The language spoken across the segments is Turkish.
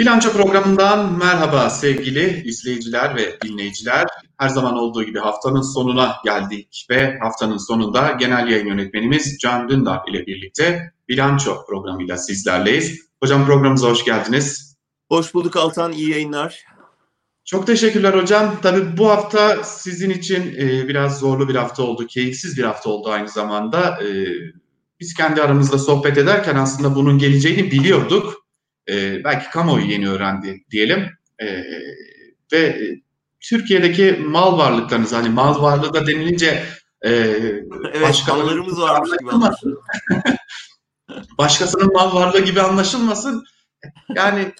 Bilanço programından merhaba sevgili izleyiciler ve dinleyiciler. Her zaman olduğu gibi haftanın sonuna geldik ve haftanın sonunda genel yayın yönetmenimiz Can Dündar ile birlikte Bilanço programıyla sizlerleyiz. Hocam programımıza hoş geldiniz. Hoş bulduk Altan, iyi yayınlar. Çok teşekkürler hocam. Tabii bu hafta sizin için e, biraz zorlu bir hafta oldu, keyifsiz bir hafta oldu aynı zamanda. E, biz kendi aramızda sohbet ederken aslında bunun geleceğini biliyorduk e, belki kamuoyu yeni öğrendi diyelim. E, ve e, Türkiye'deki mal varlıklarınız hani mal varlığı da denilince e, evet, başkalarımız varmış gibi başkasının mal varlığı gibi anlaşılmasın. Yani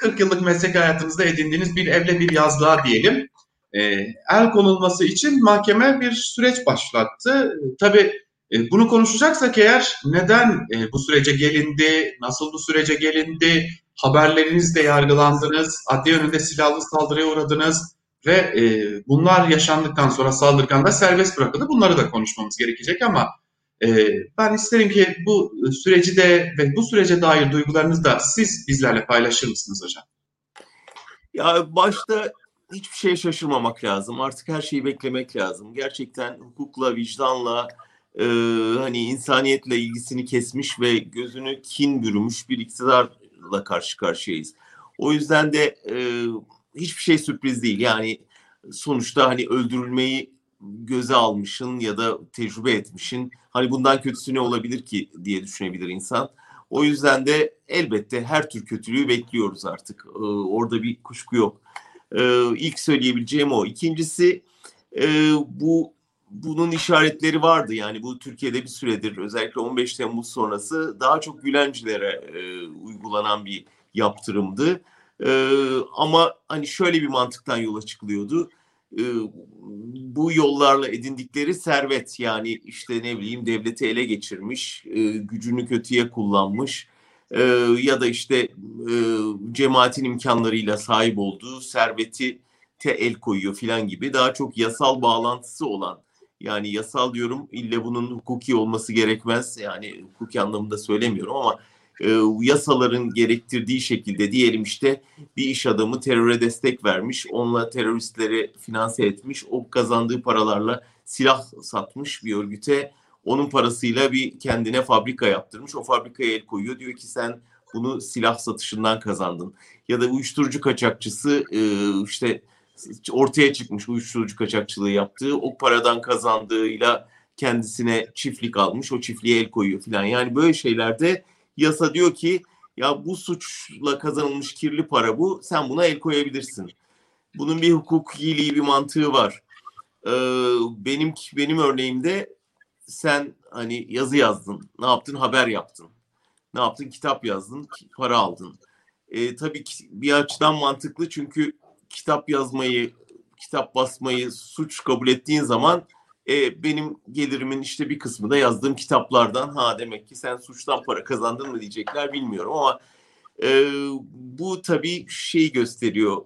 40 e, yıllık meslek hayatınızda edindiğiniz bir evle bir yazlığa diyelim. E, el konulması için mahkeme bir süreç başlattı. Tabii e, bunu konuşacaksak eğer neden e, bu sürece gelindi, nasıl bu sürece gelindi, haberlerinizle yargılandınız, adli yönünde silahlı saldırıya uğradınız ve e, bunlar yaşandıktan sonra saldırgan da serbest bırakıldı. Bunları da konuşmamız gerekecek ama ben isterim ki bu süreci de ve bu sürece dair duygularınızı da siz bizlerle paylaşır mısınız hocam? Ya başta hiçbir şeye şaşırmamak lazım. Artık her şeyi beklemek lazım. Gerçekten hukukla, vicdanla, e, hani insaniyetle ilgisini kesmiş ve gözünü kin bürümüş bir iktidarla karşı karşıyayız. O yüzden de e, hiçbir şey sürpriz değil. Yani sonuçta hani öldürülmeyi göze almışın ya da tecrübe etmişin. Hani bundan kötüsü ne olabilir ki diye düşünebilir insan. O yüzden de elbette her tür kötülüğü bekliyoruz artık. Ee, orada bir kuşku yok. Ee, ilk söyleyebileceğim o. İkincisi e, bu bunun işaretleri vardı. Yani bu Türkiye'de bir süredir özellikle 15 Temmuz sonrası daha çok Gülencilere e, uygulanan bir yaptırımdı. E, ama hani şöyle bir mantıktan yola çıkılıyordu. E, bu yollarla edindikleri servet yani işte ne bileyim devleti ele geçirmiş, e, gücünü kötüye kullanmış e, ya da işte e, cemaatin imkanlarıyla sahip olduğu serveti te el koyuyor filan gibi daha çok yasal bağlantısı olan yani yasal diyorum ille bunun hukuki olması gerekmez. Yani hukuki anlamında söylemiyorum ama e, yasaların gerektirdiği şekilde diyelim işte bir iş adamı teröre destek vermiş, onunla teröristleri finanse etmiş, o kazandığı paralarla silah satmış bir örgüte, onun parasıyla bir kendine fabrika yaptırmış, o fabrikaya el koyuyor, diyor ki sen bunu silah satışından kazandın. Ya da uyuşturucu kaçakçısı e, işte ortaya çıkmış uyuşturucu kaçakçılığı yaptığı, o paradan kazandığıyla kendisine çiftlik almış, o çiftliğe el koyuyor falan. Yani böyle şeylerde yasa diyor ki ya bu suçla kazanılmış kirli para bu, sen buna el koyabilirsin. Bunun bir hukukiliği, bir mantığı var. Ee, benim benim örneğimde sen hani yazı yazdın, ne yaptın? Haber yaptın. Ne yaptın? Kitap yazdın, para aldın. Ee, tabii ki bir açıdan mantıklı çünkü kitap yazmayı, kitap basmayı suç kabul ettiğin zaman e, benim gelirimin işte bir kısmı da yazdığım kitaplardan. Ha demek ki sen suçtan para kazandın mı diyecekler bilmiyorum ama e, bu tabii şey gösteriyor.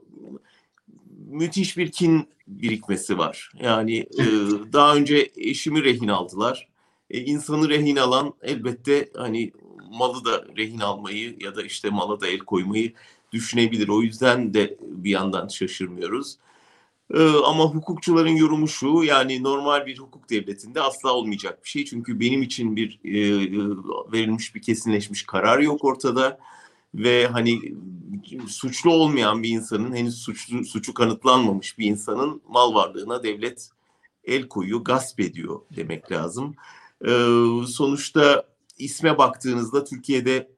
Müthiş bir kin birikmesi var. Yani e, daha önce eşimi rehin aldılar. E, insanı rehin alan elbette hani malı da rehin almayı ya da işte mala da el koymayı düşünebilir. O yüzden de bir yandan şaşırmıyoruz. Ee, ama hukukçuların yorumu şu yani normal bir hukuk devletinde asla olmayacak bir şey. Çünkü benim için bir e, verilmiş bir kesinleşmiş karar yok ortada ve hani suçlu olmayan bir insanın henüz suçlu, suçu kanıtlanmamış bir insanın mal varlığına devlet el koyuyor, gasp ediyor demek lazım. Ee, sonuçta isme baktığınızda Türkiye'de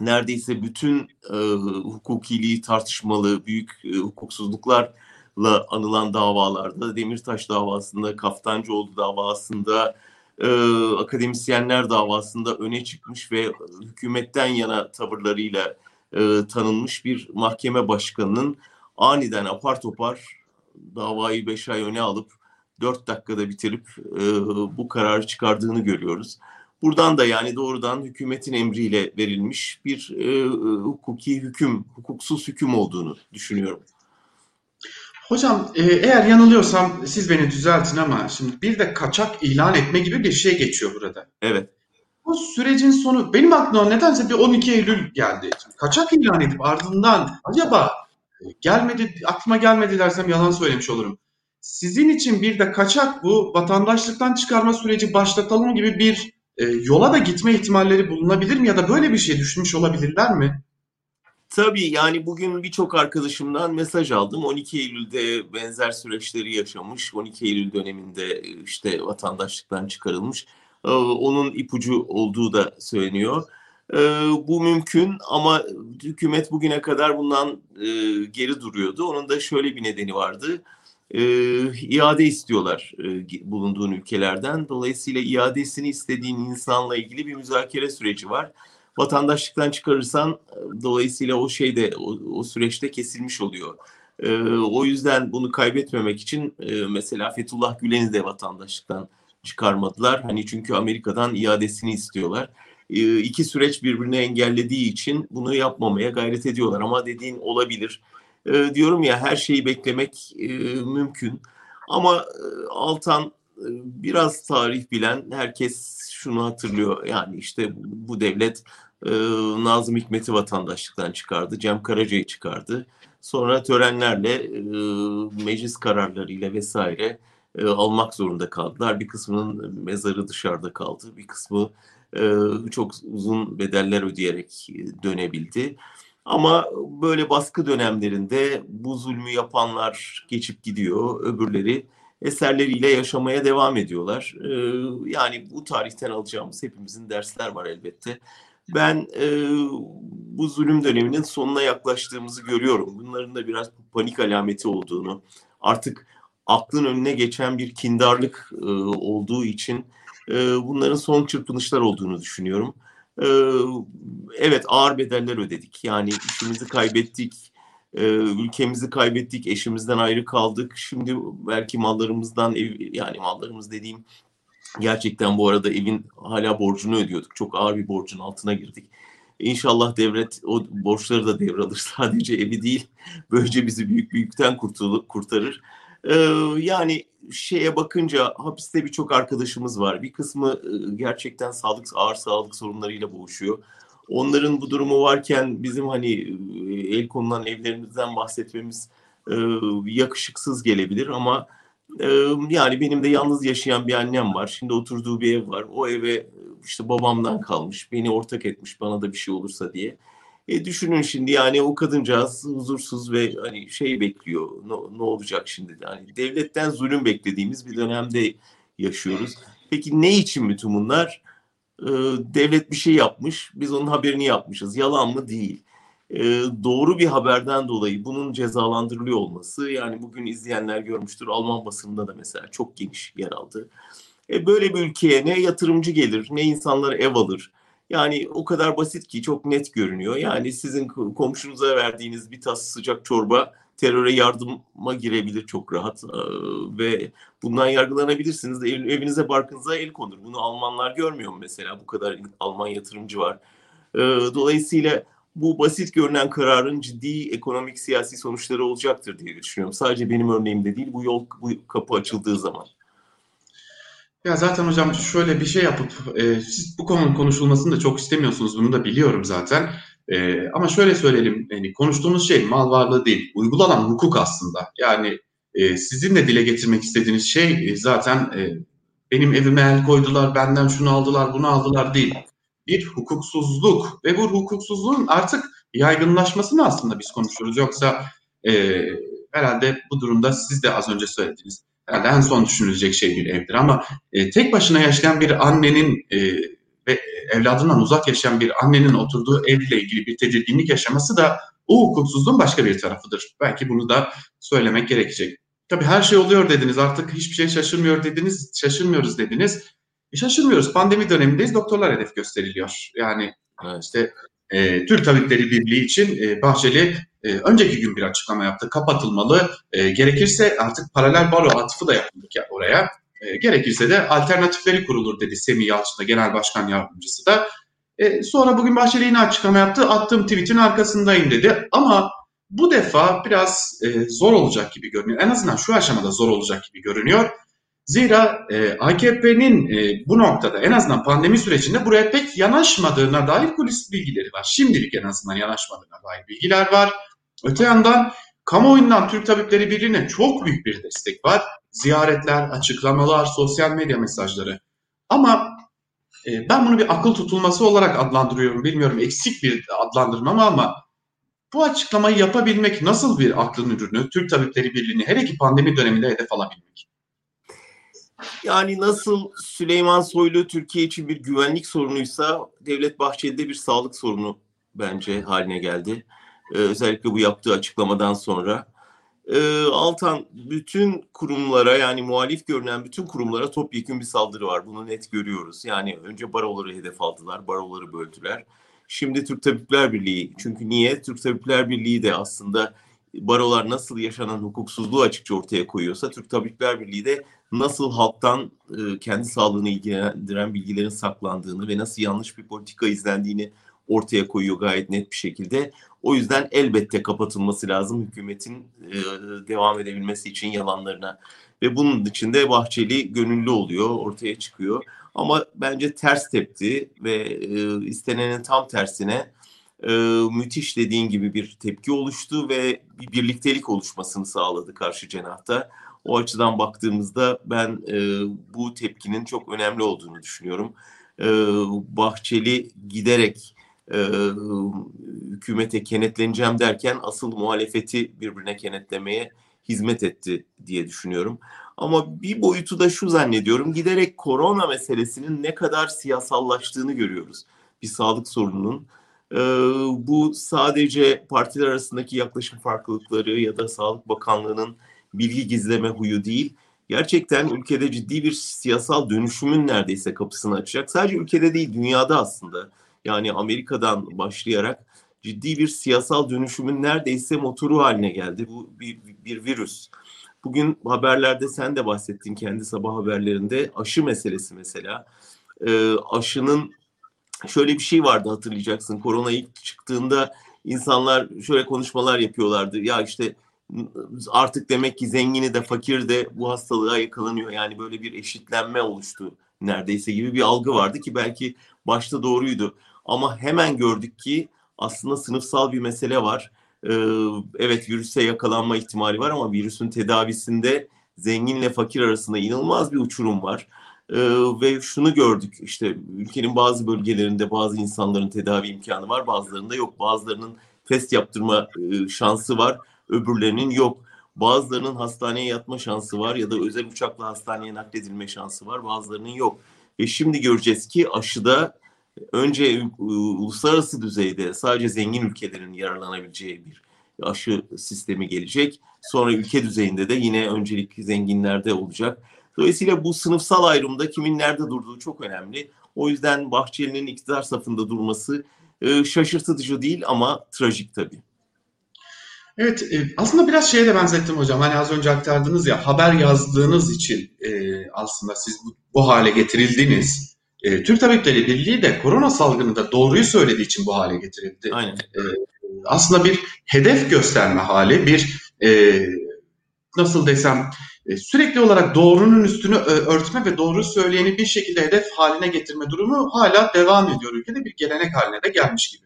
neredeyse bütün e, hukukiliği tartışmalı büyük e, hukuksuzluklarla anılan davalarda Demirtaş davasında, Kaftancıoğlu davasında, e, akademisyenler davasında öne çıkmış ve hükümetten yana tavırlarıyla e, tanınmış bir mahkeme başkanının aniden apar topar davayı beş ay öne alıp dört dakikada bitirip e, bu kararı çıkardığını görüyoruz. Buradan da yani doğrudan hükümetin emriyle verilmiş bir e, hukuki hüküm, hukuksuz hüküm olduğunu düşünüyorum. Hocam e, eğer yanılıyorsam siz beni düzeltin ama şimdi bir de kaçak ilan etme gibi bir şey geçiyor burada. Evet. bu sürecin sonu benim aklıma nedense bir 12 Eylül geldi. Kaçak ilan edip ardından acaba e, gelmedi aklıma gelmedi dersem yalan söylemiş olurum. Sizin için bir de kaçak bu vatandaşlıktan çıkarma süreci başlatalım gibi bir e, yola da gitme ihtimalleri bulunabilir mi ya da böyle bir şey düşünmüş olabilirler mi? Tabii yani bugün birçok arkadaşımdan mesaj aldım. 12 Eylül'de benzer süreçleri yaşamış. 12 Eylül döneminde işte vatandaşlıktan çıkarılmış. Ee, onun ipucu olduğu da söyleniyor. Ee, bu mümkün ama hükümet bugüne kadar bundan e, geri duruyordu. Onun da şöyle bir nedeni vardı. Ee, iade istiyorlar e, bulunduğun ülkelerden. Dolayısıyla iadesini istediğin insanla ilgili bir müzakere süreci var vatandaşlıktan çıkarırsan dolayısıyla o şey de o, o süreçte kesilmiş oluyor. E, o yüzden bunu kaybetmemek için e, mesela Fethullah Gülen'i de vatandaşlıktan çıkarmadılar. Hani çünkü Amerika'dan iadesini istiyorlar. E, iki süreç birbirini engellediği için bunu yapmamaya gayret ediyorlar. Ama dediğin olabilir. E, diyorum ya her şeyi beklemek e, mümkün. Ama e, Altan e, biraz tarih bilen herkes şunu hatırlıyor. Yani işte bu devlet e, Nazım Hikmet'i vatandaşlıktan çıkardı. Cem Karaca'yı çıkardı. Sonra törenlerle e, meclis kararlarıyla vesaire e, almak zorunda kaldılar. Bir kısmının mezarı dışarıda kaldı. Bir kısmı e, çok uzun bedeller ödeyerek dönebildi. Ama böyle baskı dönemlerinde bu zulmü yapanlar geçip gidiyor. Öbürleri eserleriyle yaşamaya devam ediyorlar. Yani bu tarihten alacağımız hepimizin dersler var elbette ben e, bu zulüm döneminin sonuna yaklaştığımızı görüyorum. Bunların da biraz panik alameti olduğunu, artık aklın önüne geçen bir kindarlık e, olduğu için e, bunların son çırpınışlar olduğunu düşünüyorum. E, evet ağır bedeller ödedik. Yani işimizi kaybettik, e, ülkemizi kaybettik, eşimizden ayrı kaldık. Şimdi belki mallarımızdan, ev, yani mallarımız dediğim Gerçekten bu arada evin hala borcunu ödüyorduk. Çok ağır bir borcun altına girdik. İnşallah devlet o borçları da devralır. Sadece evi değil. Böylece bizi büyük büyükten kurtarır. Ee, yani şeye bakınca hapiste birçok arkadaşımız var. Bir kısmı e, gerçekten sağlık ağır sağlık sorunlarıyla boğuşuyor. Onların bu durumu varken bizim hani e, el konulan evlerimizden bahsetmemiz e, yakışıksız gelebilir ama yani benim de yalnız yaşayan bir annem var. Şimdi oturduğu bir ev var. O eve işte babamdan kalmış. Beni ortak etmiş bana da bir şey olursa diye. E düşünün şimdi yani o kadıncağız huzursuz ve hani şey bekliyor. Ne, ne olacak şimdi? Yani devletten zulüm beklediğimiz bir dönemde yaşıyoruz. Peki ne için bütün bunlar? Ee, devlet bir şey yapmış. Biz onun haberini yapmışız. Yalan mı? Değil e, doğru bir haberden dolayı bunun cezalandırılıyor olması yani bugün izleyenler görmüştür Alman basınında da mesela çok geniş yer aldı. E, böyle bir ülkeye ne yatırımcı gelir ne insanlar ev alır. Yani o kadar basit ki çok net görünüyor. Yani sizin komşunuza verdiğiniz bir tas sıcak çorba teröre yardıma girebilir çok rahat ee, ve bundan yargılanabilirsiniz. Ev, evinize barkınıza el konur. Bunu Almanlar görmüyor mu mesela? Bu kadar Alman yatırımcı var. Ee, dolayısıyla bu basit görünen kararın ciddi ekonomik siyasi sonuçları olacaktır diye düşünüyorum. Sadece benim örneğimde değil bu yol bu kapı açıldığı zaman. Ya zaten hocam şöyle bir şey yapıp e, siz bu konunun konuşulmasını da çok istemiyorsunuz bunu da biliyorum zaten. E, ama şöyle söyleyelim yani konuştuğumuz şey mal varlığı değil uygulanan hukuk aslında. Yani e, sizin de dile getirmek istediğiniz şey e, zaten e, benim evime el koydular benden şunu aldılar bunu aldılar değil bir hukuksuzluk ve bu hukuksuzluğun artık yaygınlaşmasını aslında biz konuşuyoruz. Yoksa e, herhalde bu durumda siz de az önce söylediniz. Herhalde en son düşünülecek şey bir evdir ama e, tek başına yaşayan bir annenin e, ve evladından uzak yaşayan bir annenin oturduğu evle ilgili bir tedirginlik yaşaması da o hukuksuzluğun başka bir tarafıdır. Belki bunu da söylemek gerekecek. Tabii her şey oluyor dediniz artık hiçbir şey şaşırmıyor dediniz, şaşırmıyoruz dediniz. E şaşırmıyoruz. Pandemi dönemindeyiz. Doktorlar hedef gösteriliyor. Yani evet. işte e, Türk Tabipleri Birliği için e, Bahçeli e, önceki gün bir açıklama yaptı. Kapatılmalı. E, gerekirse artık paralel baro atıfı da yapıldı oraya. E, gerekirse de alternatifleri kurulur dedi Semih Yalçın da Genel Başkan Yardımcısı da. E, sonra bugün Bahçeli yine açıklama yaptı. Attığım tweetin arkasındayım dedi. Ama bu defa biraz e, zor olacak gibi görünüyor. En azından şu aşamada zor olacak gibi görünüyor. Zira e, AKP'nin e, bu noktada en azından pandemi sürecinde buraya pek yanaşmadığına dair kulis bilgileri var. Şimdilik en azından yanaşmadığına dair bilgiler var. Öte yandan kamuoyundan Türk Tabipleri Birliği'ne çok büyük bir destek var. Ziyaretler, açıklamalar, sosyal medya mesajları. Ama e, ben bunu bir akıl tutulması olarak adlandırıyorum. Bilmiyorum eksik bir adlandırma mı ama bu açıklamayı yapabilmek nasıl bir aklın ürünü? Türk Tabipleri Birliği'ni hele ki pandemi döneminde hedef alabilmek. Yani nasıl Süleyman Soylu Türkiye için bir güvenlik sorunuysa Devlet Bahçeli'de bir sağlık sorunu bence haline geldi. Ee, özellikle bu yaptığı açıklamadan sonra. Ee, Altan bütün kurumlara yani muhalif görünen bütün kurumlara topyekun bir saldırı var. Bunu net görüyoruz. Yani önce baroları hedef aldılar, baroları böldüler. Şimdi Türk Tabipler Birliği. Çünkü niye? Türk Tabipler Birliği de aslında barolar nasıl yaşanan hukuksuzluğu açıkça ortaya koyuyorsa Türk Tabipler Birliği de nasıl halktan e, kendi sağlığını ilgilendiren bilgilerin saklandığını ve nasıl yanlış bir politika izlendiğini ortaya koyuyor gayet net bir şekilde. O yüzden elbette kapatılması lazım hükümetin e, devam edebilmesi için yalanlarına. Ve bunun içinde Bahçeli gönüllü oluyor, ortaya çıkıyor. Ama bence ters tepti ve e, istenenin tam tersine e, müthiş dediğin gibi bir tepki oluştu ve bir birliktelik oluşmasını sağladı karşı cenahta. O açıdan baktığımızda ben e, bu tepkinin çok önemli olduğunu düşünüyorum. E, Bahçeli giderek e, hükümete kenetleneceğim derken asıl muhalefeti birbirine kenetlemeye hizmet etti diye düşünüyorum. Ama bir boyutu da şu zannediyorum giderek korona meselesinin ne kadar siyasallaştığını görüyoruz. Bir sağlık sorununun. Ee, bu sadece partiler arasındaki yaklaşım farklılıkları ya da Sağlık Bakanlığı'nın bilgi gizleme huyu değil. Gerçekten ülkede ciddi bir siyasal dönüşümün neredeyse kapısını açacak. Sadece ülkede değil dünyada aslında. Yani Amerika'dan başlayarak ciddi bir siyasal dönüşümün neredeyse motoru haline geldi. Bu bir, bir virüs. Bugün haberlerde sen de bahsettin kendi sabah haberlerinde aşı meselesi mesela. E, aşının şöyle bir şey vardı hatırlayacaksın. Korona ilk çıktığında insanlar şöyle konuşmalar yapıyorlardı. Ya işte artık demek ki zengini de fakir de bu hastalığa yakalanıyor. Yani böyle bir eşitlenme oluştu neredeyse gibi bir algı vardı ki belki başta doğruydu. Ama hemen gördük ki aslında sınıfsal bir mesele var. Ee, evet virüse yakalanma ihtimali var ama virüsün tedavisinde zenginle fakir arasında inanılmaz bir uçurum var. Ee, ve şunu gördük işte ülkenin bazı bölgelerinde bazı insanların tedavi imkanı var bazılarında yok. Bazılarının test yaptırma e, şansı var öbürlerinin yok. Bazılarının hastaneye yatma şansı var ya da özel uçakla hastaneye nakledilme şansı var bazılarının yok. Ve şimdi göreceğiz ki aşıda önce uluslararası düzeyde sadece zengin ülkelerin yararlanabileceği bir aşı sistemi gelecek. Sonra ülke düzeyinde de yine öncelik zenginlerde olacak. Dolayısıyla bu sınıfsal ayrımda kimin nerede durduğu çok önemli. O yüzden Bahçeli'nin iktidar safında durması e, şaşırtıcı değil ama trajik tabii. Evet, e, aslında biraz şeye de benzettim hocam. Hani az önce aktardınız ya, haber yazdığınız için e, aslında siz bu, bu hale getirildiniz. E, Türk Tabipleri Birliği de korona salgınında doğruyu söylediği için bu hale getirildi. Aynen. E, aslında bir hedef gösterme hali, bir e, nasıl desem sürekli olarak doğrunun üstünü örtme ve doğru söyleyeni bir şekilde hedef haline getirme durumu hala devam ediyor ülkede bir gelenek haline de gelmiş gibi.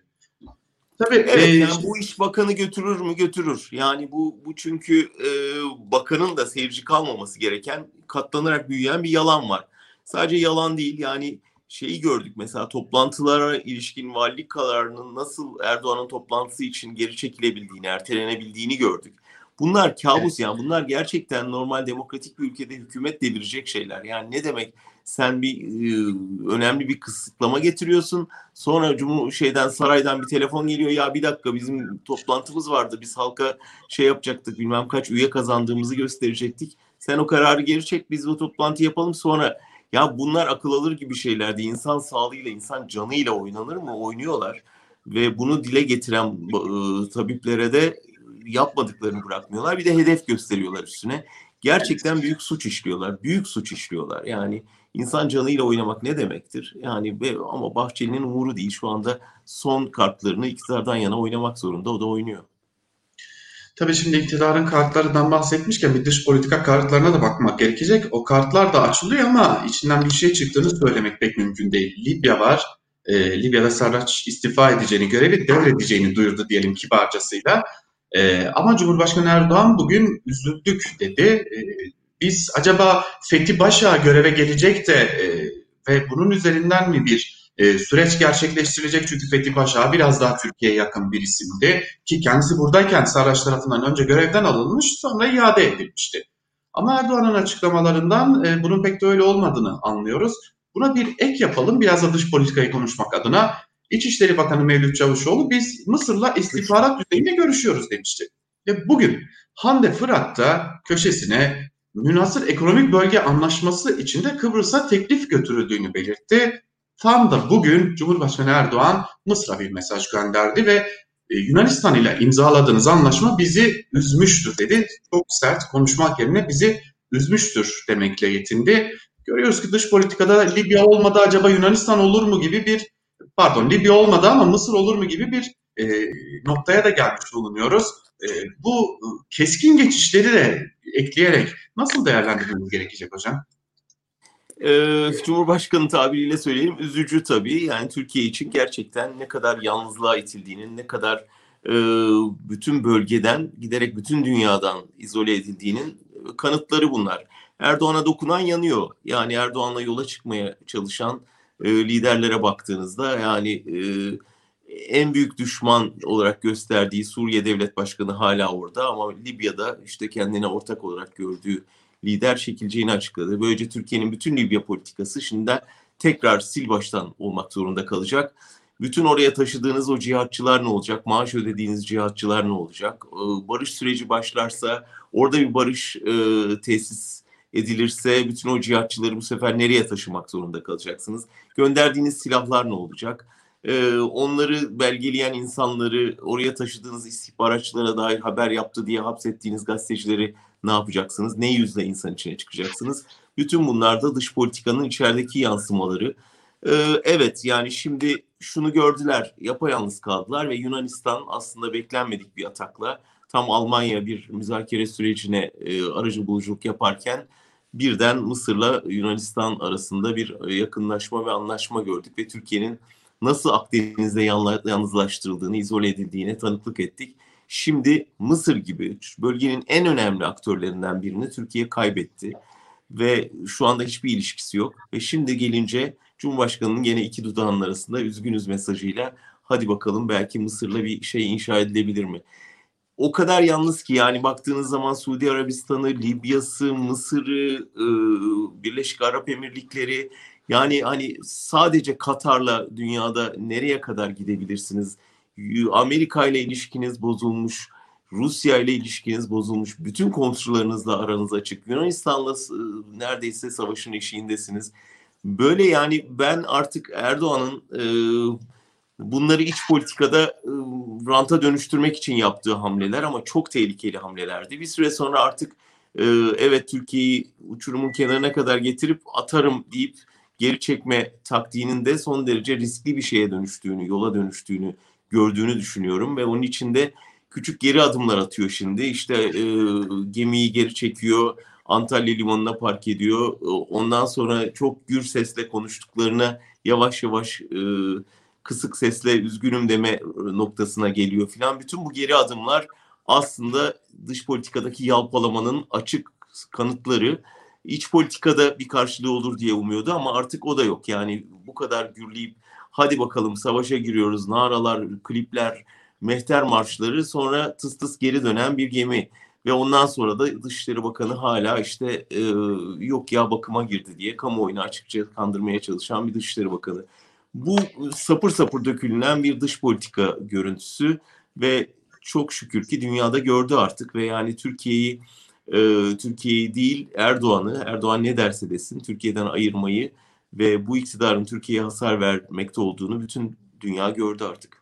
Tabii evet, e, yani bu iş bakanı götürür mü götürür. Yani bu bu çünkü e, bakanın da seyirci kalmaması gereken katlanarak büyüyen bir yalan var. Sadece yalan değil yani şeyi gördük mesela toplantılara ilişkin valilik kararının nasıl Erdoğan'ın toplantısı için geri çekilebildiğini, ertelenebildiğini gördük. Bunlar kabus evet. yani bunlar gerçekten normal demokratik bir ülkede hükümet devirecek şeyler. Yani ne demek sen bir e, önemli bir kısıtlama getiriyorsun. Sonra Cumhur şeyden saraydan bir telefon geliyor. Ya bir dakika bizim toplantımız vardı. Biz halka şey yapacaktık. Bilmem kaç üye kazandığımızı gösterecektik. Sen o kararı geri çek. Biz bu toplantı yapalım sonra ya bunlar akıl alır gibi şeylerdi. İnsan sağlığıyla, insan canıyla oynanır mı? Oynuyorlar. Ve bunu dile getiren e, tabiplere de yapmadıklarını bırakmıyorlar. Bir de hedef gösteriyorlar üstüne. Gerçekten büyük suç işliyorlar. Büyük suç işliyorlar. Yani insan canıyla oynamak ne demektir? Yani ama Bahçeli'nin umuru değil. Şu anda son kartlarını iktidardan yana oynamak zorunda. O da oynuyor. Tabii şimdi iktidarın kartlarından bahsetmişken bir dış politika kartlarına da bakmak gerekecek. O kartlar da açılıyor ama içinden bir şey çıktığını söylemek pek mümkün değil. Libya var. E, Libya'da Sarraç istifa edeceğini, görevi devredeceğini duyurdu diyelim kibarcasıyla. E, ama Cumhurbaşkanı Erdoğan bugün üzüldük dedi. E, biz acaba Fethi Başa göreve gelecek de e, ve bunun üzerinden mi bir e, süreç gerçekleştirilecek çünkü Fethi Paşa biraz daha Türkiye'ye yakın bir isimdi ki kendisi buradayken Sarraç tarafından önce görevden alınmış sonra iade edilmişti. Ama Erdoğan'ın açıklamalarından e, bunun pek de öyle olmadığını anlıyoruz. Buna bir ek yapalım biraz da dış politikayı konuşmak adına. İçişleri Bakanı Mevlüt Çavuşoğlu biz Mısır'la istihbarat düzeyinde görüşüyoruz demişti. Ve bugün Hande Fırat'ta köşesine münasır ekonomik bölge anlaşması içinde Kıbrıs'a teklif götürüldüğünü belirtti. Tam da bugün Cumhurbaşkanı Erdoğan Mısır'a bir mesaj gönderdi ve e, Yunanistan ile imzaladığınız anlaşma bizi üzmüştür dedi. Çok sert konuşmak yerine bizi üzmüştür demekle yetindi. Görüyoruz ki dış politikada Libya olmadı acaba Yunanistan olur mu gibi bir pardon Libya olmadı ama Mısır olur mu gibi bir e, noktaya da gelmiş bulunuyoruz. E, bu keskin geçişleri de ekleyerek nasıl değerlendirmemiz gerekecek hocam? Ee, Cumhurbaşkanı tabiriyle söyleyeyim üzücü tabii. Yani Türkiye için gerçekten ne kadar yalnızlığa itildiğinin, ne kadar e, bütün bölgeden giderek bütün dünyadan izole edildiğinin kanıtları bunlar. Erdoğan'a dokunan yanıyor. Yani Erdoğan'la yola çıkmaya çalışan e, liderlere baktığınızda yani e, en büyük düşman olarak gösterdiği Suriye Devlet Başkanı hala orada ama Libya'da işte kendine ortak olarak gördüğü lider çekileceğini açıkladı. Böylece Türkiye'nin bütün Libya politikası şimdi tekrar sil baştan olmak zorunda kalacak. Bütün oraya taşıdığınız o cihatçılar ne olacak? Maaş ödediğiniz cihatçılar ne olacak? Ee, barış süreci başlarsa, orada bir barış e, tesis edilirse bütün o cihatçıları bu sefer nereye taşımak zorunda kalacaksınız? Gönderdiğiniz silahlar ne olacak? Onları belgeleyen insanları, oraya taşıdığınız istihbaratçılara dair haber yaptı diye hapsettiğiniz gazetecileri ne yapacaksınız? Ne yüzle insan içine çıkacaksınız? Bütün bunlar da dış politikanın içerideki yansımaları. Evet yani şimdi şunu gördüler, yapayalnız kaldılar ve Yunanistan aslında beklenmedik bir atakla tam Almanya bir müzakere sürecine aracı buluculuk yaparken birden Mısır'la Yunanistan arasında bir yakınlaşma ve anlaşma gördük ve Türkiye'nin nasıl Akdeniz'de yalnızlaştırıldığını, izole edildiğine tanıklık ettik. Şimdi Mısır gibi bölgenin en önemli aktörlerinden birini Türkiye kaybetti ve şu anda hiçbir ilişkisi yok. Ve şimdi gelince Cumhurbaşkanı'nın gene iki dudağının arasında üzgünüz mesajıyla hadi bakalım belki Mısır'la bir şey inşa edilebilir mi? O kadar yalnız ki yani baktığınız zaman Suudi Arabistan'ı, Libya'sı, Mısır'ı, Birleşik Arap Emirlikleri yani hani sadece Katar'la dünyada nereye kadar gidebilirsiniz? Amerika ile ilişkiniz bozulmuş, Rusya ile ilişkiniz bozulmuş, bütün komşularınızla aranız açık. Yunanistan'la neredeyse savaşın eşiğindesiniz. Böyle yani ben artık Erdoğan'ın e, bunları iç politikada e, ranta dönüştürmek için yaptığı hamleler ama çok tehlikeli hamlelerdi. Bir süre sonra artık e, evet Türkiye'yi uçurumun kenarına kadar getirip atarım deyip geri çekme taktiğinin de son derece riskli bir şeye dönüştüğünü, yola dönüştüğünü gördüğünü düşünüyorum ve onun içinde küçük geri adımlar atıyor şimdi. İşte e, gemiyi geri çekiyor, Antalya limanına park ediyor. E, ondan sonra çok gür sesle konuştuklarına yavaş yavaş e, kısık sesle üzgünüm deme noktasına geliyor filan. Bütün bu geri adımlar aslında dış politikadaki yalpalamanın açık kanıtları. İç politikada bir karşılığı olur diye umuyordu ama artık o da yok. Yani bu kadar gürleyip hadi bakalım savaşa giriyoruz, naralar, klipler, mehter marşları sonra tıs tıs geri dönen bir gemi. Ve ondan sonra da Dışişleri Bakanı hala işte e, yok ya bakıma girdi diye kamuoyunu açıkça kandırmaya çalışan bir Dışişleri Bakanı. Bu sapır sapır dökülünen bir dış politika görüntüsü ve çok şükür ki dünyada gördü artık ve yani Türkiye'yi e, Türkiye'yi değil Erdoğan'ı Erdoğan ne derse desin Türkiye'den ayırmayı ve bu iktidarın Türkiye'ye hasar vermekte olduğunu bütün dünya gördü artık.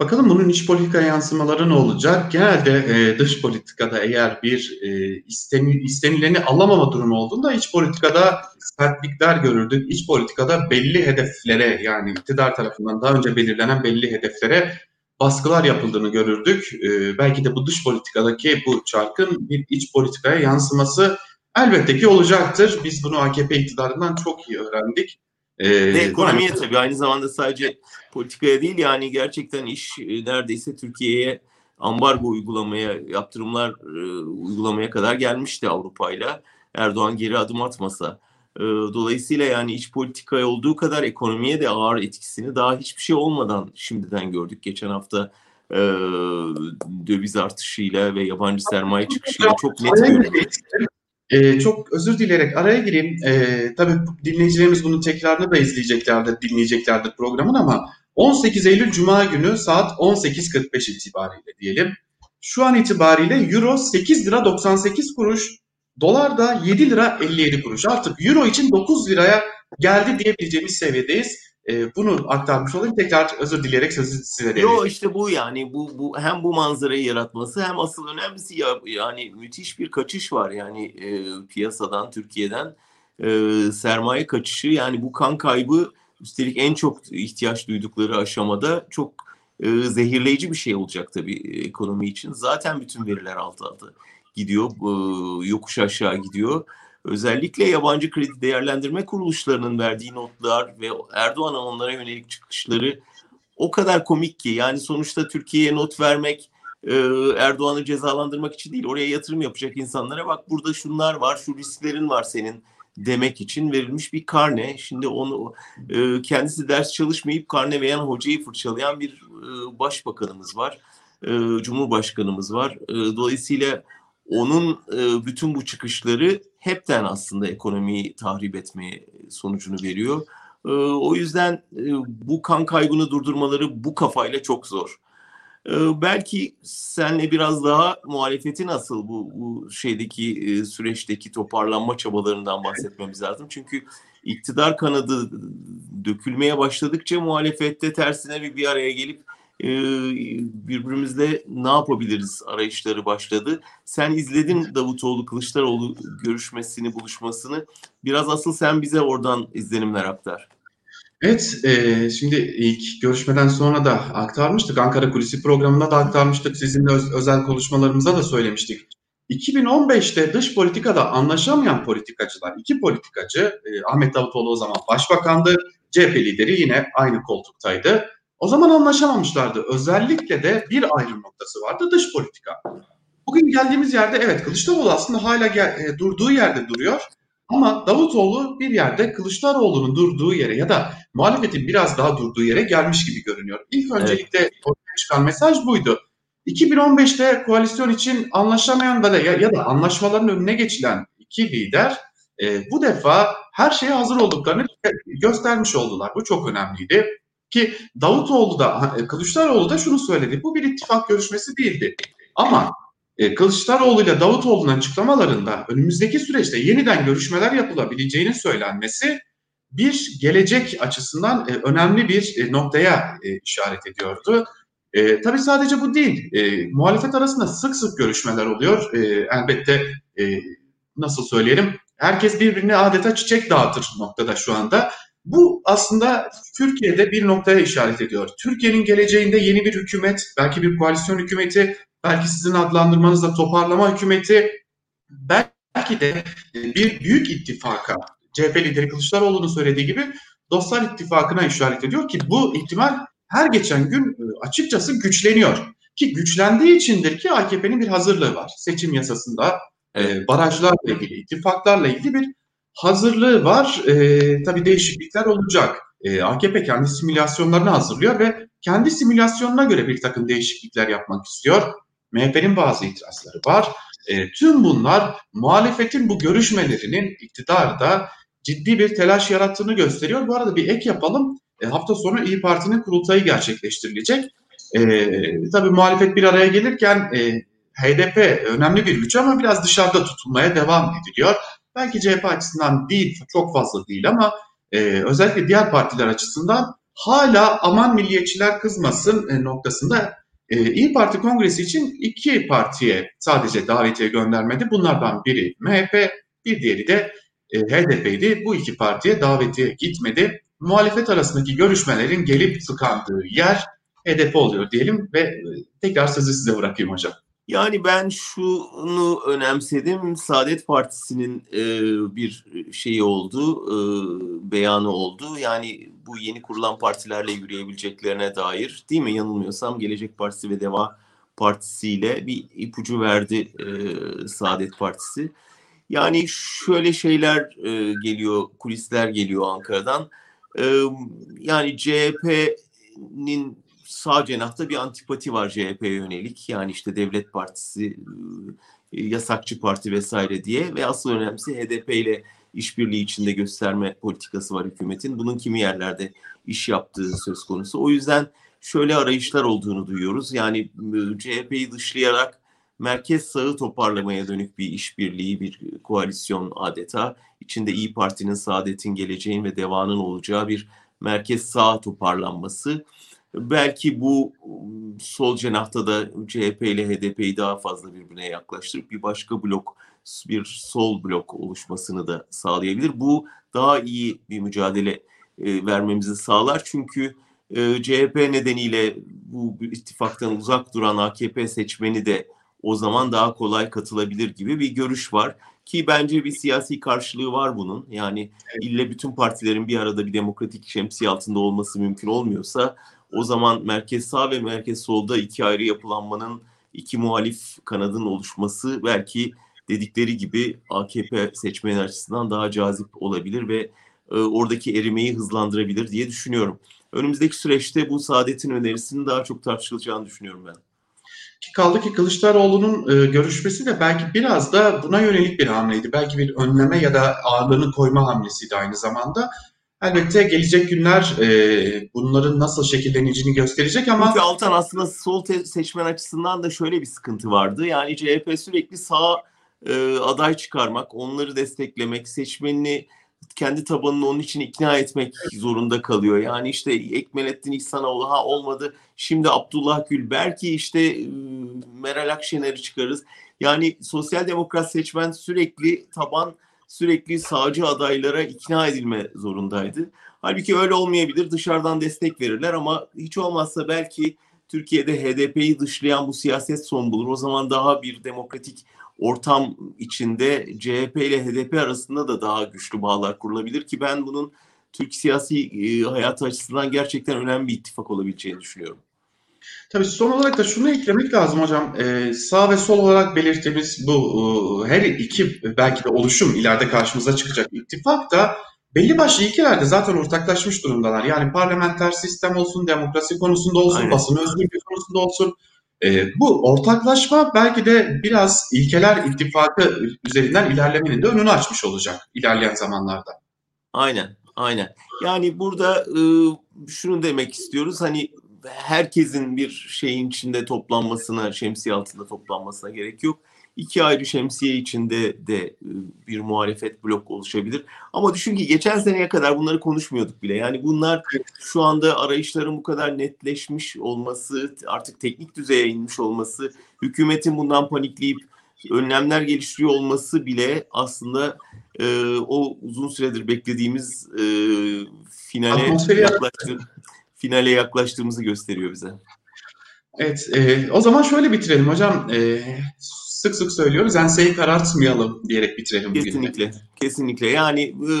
Bakalım bunun iç politika yansımaları ne olacak? Genelde e, dış politikada eğer bir e, isteni, istenileni alamama durumu olduğunda iç politikada sertlikler görürdük. İç politikada belli hedeflere yani iktidar tarafından daha önce belirlenen belli hedeflere baskılar yapıldığını görürdük. E, belki de bu dış politikadaki bu çarkın bir iç politikaya yansıması elbette ki olacaktır. Biz bunu AKP iktidarından çok iyi öğrendik. E, Ve ekonomiye yani, tabii aynı zamanda sadece politikaya değil yani gerçekten iş e, neredeyse Türkiye'ye ambargo uygulamaya, yaptırımlar e, uygulamaya kadar gelmişti Avrupa ile. Erdoğan geri adım atmasa. E, dolayısıyla yani iç politikaya olduğu kadar ekonomiye de ağır etkisini daha hiçbir şey olmadan şimdiden gördük. Geçen hafta e, döviz artışıyla ve yabancı sermaye çıkışıyla çok net gördük. Ee, çok özür dileyerek araya gireyim. Ee, tabii dinleyicilerimiz bunun tekrarını da izleyeceklerdir, dinleyeceklerdir programın ama 18 Eylül Cuma günü saat 18.45 itibariyle diyelim. Şu an itibariyle Euro 8 lira 98 kuruş, dolar da 7 lira 57 kuruş. Artık Euro için 9 liraya geldi diyebileceğimiz seviyedeyiz. Ee, bunu aktarmış olayım. Tekrar özür dileyerek sözü size vereyim. Yo işte bu yani bu, bu hem bu manzarayı yaratması hem asıl önemlisi ya, yani müthiş bir kaçış var yani e, piyasadan Türkiye'den e, sermaye kaçışı yani bu kan kaybı üstelik en çok ihtiyaç duydukları aşamada çok e, zehirleyici bir şey olacak tabii ekonomi için. Zaten bütün veriler alt alta gidiyor, e, yokuş aşağı gidiyor. Özellikle yabancı kredi değerlendirme kuruluşlarının verdiği notlar ve Erdoğan'ın onlara yönelik çıkışları o kadar komik ki yani sonuçta Türkiye'ye not vermek e, Erdoğan'ı cezalandırmak için değil oraya yatırım yapacak insanlara bak burada şunlar var şu risklerin var senin demek için verilmiş bir karne. Şimdi onu e, kendisi ders çalışmayıp karne veyen hocayı fırçalayan bir e, başbakanımız var. E, Cumhurbaşkanımız var. E, dolayısıyla onun e, bütün bu çıkışları hepten aslında ekonomiyi tahrip etmeye sonucunu veriyor. E, o yüzden e, bu kan kaybını durdurmaları bu kafayla çok zor. Ee, belki senle biraz daha muhalefeti nasıl bu, bu şeydeki e, süreçteki toparlanma çabalarından bahsetmemiz lazım. Çünkü iktidar kanadı dökülmeye başladıkça muhalefette tersine bir bir araya gelip e, birbirimizle ne yapabiliriz arayışları başladı. Sen izledin Davutoğlu Kılıçdaroğlu görüşmesini, buluşmasını. Biraz asıl sen bize oradan izlenimler aktar. Evet, e, şimdi ilk görüşmeden sonra da aktarmıştık. Ankara Kulisi programında da aktarmıştık. Sizinle öz, özel konuşmalarımızda da söylemiştik. 2015'te dış politikada anlaşamayan politikacılar, iki politikacı, e, Ahmet Davutoğlu o zaman başbakandı, CHP lideri yine aynı koltuktaydı. O zaman anlaşamamışlardı. Özellikle de bir ayrım noktası vardı dış politika. Bugün geldiğimiz yerde evet Kılıçdaroğlu aslında hala gel, e, durduğu yerde duruyor. Ama Davutoğlu bir yerde Kılıçdaroğlu'nun durduğu yere ya da muhalefetin biraz daha durduğu yere gelmiş gibi görünüyor. İlk öncelikle evet. ortaya çıkan mesaj buydu. 2015'te koalisyon için anlaşamayan da ya, ya da anlaşmaların önüne geçilen iki lider e, bu defa her şeye hazır olduklarını göstermiş oldular. Bu çok önemliydi. Ki Davutoğlu da Kılıçdaroğlu da şunu söyledi. Bu bir ittifak görüşmesi değildi. Ama e, Kılıçdaroğlu ile Davutoğlu'nun açıklamalarında önümüzdeki süreçte yeniden görüşmeler yapılabileceğini söylenmesi bir gelecek açısından e, önemli bir e, noktaya e, işaret ediyordu. E, tabii sadece bu değil. E, muhalefet arasında sık sık görüşmeler oluyor. E, elbette e, nasıl söyleyelim herkes birbirine adeta çiçek dağıtır noktada şu anda. Bu aslında Türkiye'de bir noktaya işaret ediyor. Türkiye'nin geleceğinde yeni bir hükümet, belki bir koalisyon hükümeti belki sizin adlandırmanızla toparlama hükümeti, belki de bir büyük ittifaka, CHP lideri Kılıçdaroğlu'nun söylediği gibi dostlar ittifakına işaret ediyor ki bu ihtimal her geçen gün e, açıkçası güçleniyor. Ki güçlendiği içindir ki AKP'nin bir hazırlığı var. Seçim yasasında e, barajlarla ilgili, ittifaklarla ilgili bir hazırlığı var. E, tabii değişiklikler olacak. E, AKP kendi simülasyonlarını hazırlıyor ve kendi simülasyonuna göre bir takım değişiklikler yapmak istiyor. MHP'nin bazı itirazları var. E, tüm bunlar muhalefetin bu görüşmelerinin iktidarda ciddi bir telaş yarattığını gösteriyor. Bu arada bir ek yapalım. E, hafta sonu İyi Parti'nin kurultayı gerçekleştirilecek. E, tabii muhalefet bir araya gelirken e, HDP önemli bir güç ama biraz dışarıda tutulmaya devam ediliyor. Belki CHP açısından değil, çok fazla değil ama e, özellikle diğer partiler açısından hala aman milliyetçiler kızmasın e, noktasında e, İyi Parti kongresi için iki partiye sadece davetiye göndermedi. Bunlardan biri MHP, bir diğeri de e, HDP'ydi. Bu iki partiye davetiye gitmedi. Muhalefet arasındaki görüşmelerin gelip tıkandığı yer HDP oluyor diyelim ve e, tekrar sözü size bırakayım hocam. Yani ben şunu önemsedim. Saadet Partisi'nin e, bir şeyi oldu, e, beyanı oldu. Yani bu yeni kurulan partilerle yürüyebileceklerine dair değil mi? Yanılmıyorsam Gelecek Partisi ve Deva Partisi ile bir ipucu verdi e, Saadet Partisi. Yani şöyle şeyler e, geliyor, kulisler geliyor Ankara'dan. E, yani CHP'nin sağ cenahta bir antipati var CHP'ye yönelik. Yani işte Devlet Partisi, e, yasakçı parti vesaire diye ve asıl önemlisi HDP ile işbirliği içinde gösterme politikası var hükümetin. Bunun kimi yerlerde iş yaptığı söz konusu. O yüzden şöyle arayışlar olduğunu duyuyoruz. Yani e, CHP'yi dışlayarak merkez sağı toparlamaya dönük bir işbirliği, bir koalisyon adeta. İçinde İyi Parti'nin, Saadet'in, Geleceğin ve Deva'nın olacağı bir merkez sağ toparlanması. Belki bu sol cenahta da CHP ile HDP'yi daha fazla birbirine yaklaştırıp bir başka blok, bir sol blok oluşmasını da sağlayabilir. Bu daha iyi bir mücadele e, vermemizi sağlar. Çünkü e, CHP nedeniyle bu ittifaktan uzak duran AKP seçmeni de o zaman daha kolay katılabilir gibi bir görüş var. Ki bence bir siyasi karşılığı var bunun. Yani ille bütün partilerin bir arada bir demokratik şemsiye altında olması mümkün olmuyorsa o zaman merkez sağ ve merkez solda iki ayrı yapılanmanın iki muhalif kanadın oluşması belki dedikleri gibi AKP seçmeni açısından daha cazip olabilir ve e, oradaki erimeyi hızlandırabilir diye düşünüyorum. Önümüzdeki süreçte bu Saadet'in önerisinin daha çok tartışılacağını düşünüyorum ben. Kaldı ki Kılıçdaroğlu'nun e, görüşmesi de belki biraz da buna yönelik bir hamleydi. Belki bir önleme ya da ağırlığını koyma hamlesiydi aynı zamanda. Elbette gelecek günler e, bunların nasıl şekilleneceğini gösterecek ama... Çünkü Altan aslında sol seçmen açısından da şöyle bir sıkıntı vardı. Yani CHP sürekli sağ e, aday çıkarmak, onları desteklemek, seçmenini kendi tabanını onun için ikna etmek zorunda kalıyor. Yani işte Ekmelettin İhsanoğlu ha olmadı. Şimdi Abdullah Gül belki işte Meral Akşener'i çıkarız. Yani sosyal demokrat seçmen sürekli taban sürekli sağcı adaylara ikna edilme zorundaydı. Halbuki öyle olmayabilir. Dışarıdan destek verirler ama hiç olmazsa belki Türkiye'de HDP'yi dışlayan bu siyaset son bulur. O zaman daha bir demokratik ortam içinde CHP ile HDP arasında da daha güçlü bağlar kurulabilir ki ben bunun Türk siyasi e, hayatı açısından gerçekten önemli bir ittifak olabileceğini düşünüyorum. Tabii son olarak da şunu eklemek lazım hocam. Ee, sağ ve sol olarak belirttiğimiz bu e, her iki belki de oluşum ileride karşımıza çıkacak ittifak da belli başlı ilkelerde zaten ortaklaşmış durumdalar. Yani parlamenter sistem olsun, demokrasi konusunda olsun, Aynen. basın özgürlüğü konusunda olsun. Ee, bu ortaklaşma belki de biraz ilkeler ittifakı üzerinden ilerlemenin de önünü açmış olacak ilerleyen zamanlarda. Aynen, aynen. Yani burada e, şunu demek istiyoruz. Hani herkesin bir şeyin içinde toplanmasına, şemsiye altında toplanmasına gerek yok. İki ayrı şemsiye içinde de e, bir muhalefet blok oluşabilir. Ama düşün ki geçen seneye kadar bunları konuşmuyorduk bile. Yani bunlar şu anda arayışların bu kadar netleşmiş olması, artık teknik düzeye inmiş olması, hükümetin bundan panikleyip önlemler geliştiriyor olması bile aslında e, o uzun süredir beklediğimiz e, finale yaklaştı finale yaklaştığımızı gösteriyor bize. Evet, e, o zaman şöyle bitirelim hocam. E, sık sık söylüyoruz, enseyi karartmayalım diyerek bitirelim. Kesinlikle, bugün. kesinlikle. Yani e,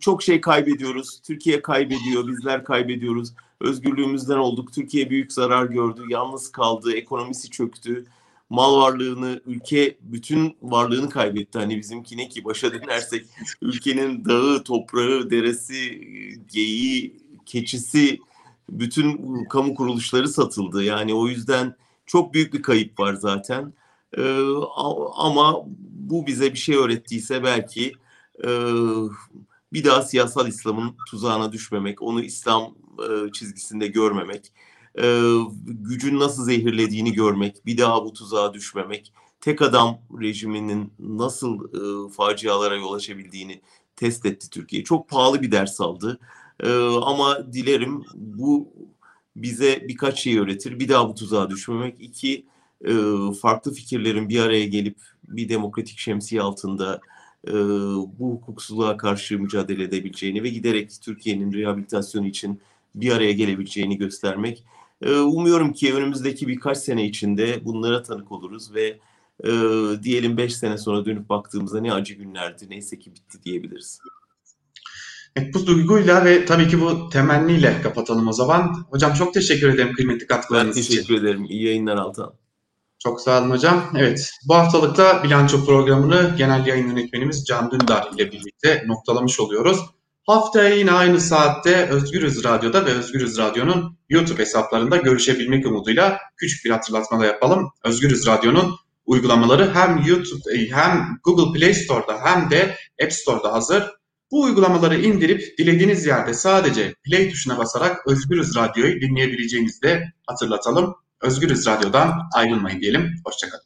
çok şey kaybediyoruz. Türkiye kaybediyor, bizler kaybediyoruz. Özgürlüğümüzden olduk. Türkiye büyük zarar gördü, yalnız kaldı, ekonomisi çöktü. Mal varlığını, ülke bütün varlığını kaybetti. Hani bizimki ne ki başa dönersek ülkenin dağı, toprağı, deresi, geyiği, keçisi, bütün kamu kuruluşları satıldı. Yani o yüzden çok büyük bir kayıp var zaten. Ee, ama bu bize bir şey öğrettiyse belki e, bir daha siyasal İslam'ın tuzağına düşmemek, onu İslam e, çizgisinde görmemek, e, gücün nasıl zehirlediğini görmek, bir daha bu tuzağa düşmemek, tek adam rejiminin nasıl e, facialara yol açabildiğini test etti Türkiye. Çok pahalı bir ders aldı. Ee, ama dilerim bu bize birkaç şey öğretir. Bir daha bu tuzağa düşmemek. İki, e, farklı fikirlerin bir araya gelip bir demokratik şemsiye altında e, bu hukuksuzluğa karşı mücadele edebileceğini ve giderek Türkiye'nin rehabilitasyonu için bir araya gelebileceğini göstermek E, umuyorum ki önümüzdeki birkaç sene içinde bunlara tanık oluruz ve e, diyelim 5 sene sonra dönüp baktığımızda ne acı günlerdi neyse ki bitti diyebiliriz. Evet, bu duyguyla ve tabii ki bu temenniyle kapatalım o zaman. Hocam çok teşekkür ederim kıymetli Ben katkılarınız için. teşekkür ederim. İyi yayınlar Altan. Çok sağ olun hocam. Evet, bu haftalıkta bilanço programını genel yayın yönetmenimiz Can Dündar ile birlikte noktalamış oluyoruz. Haftaya yine aynı saatte Özgürüz Radyo'da ve Özgürüz Radyo'nun YouTube hesaplarında görüşebilmek umuduyla küçük bir hatırlatma da yapalım. Özgürüz Radyo'nun uygulamaları hem YouTube hem Google Play Store'da hem de App Store'da hazır. Bu uygulamaları indirip dilediğiniz yerde sadece play tuşuna basarak Özgürüz Radyo'yu dinleyebileceğinizi de hatırlatalım. Özgürüz Radyo'dan ayrılmayın diyelim. Hoşçakalın.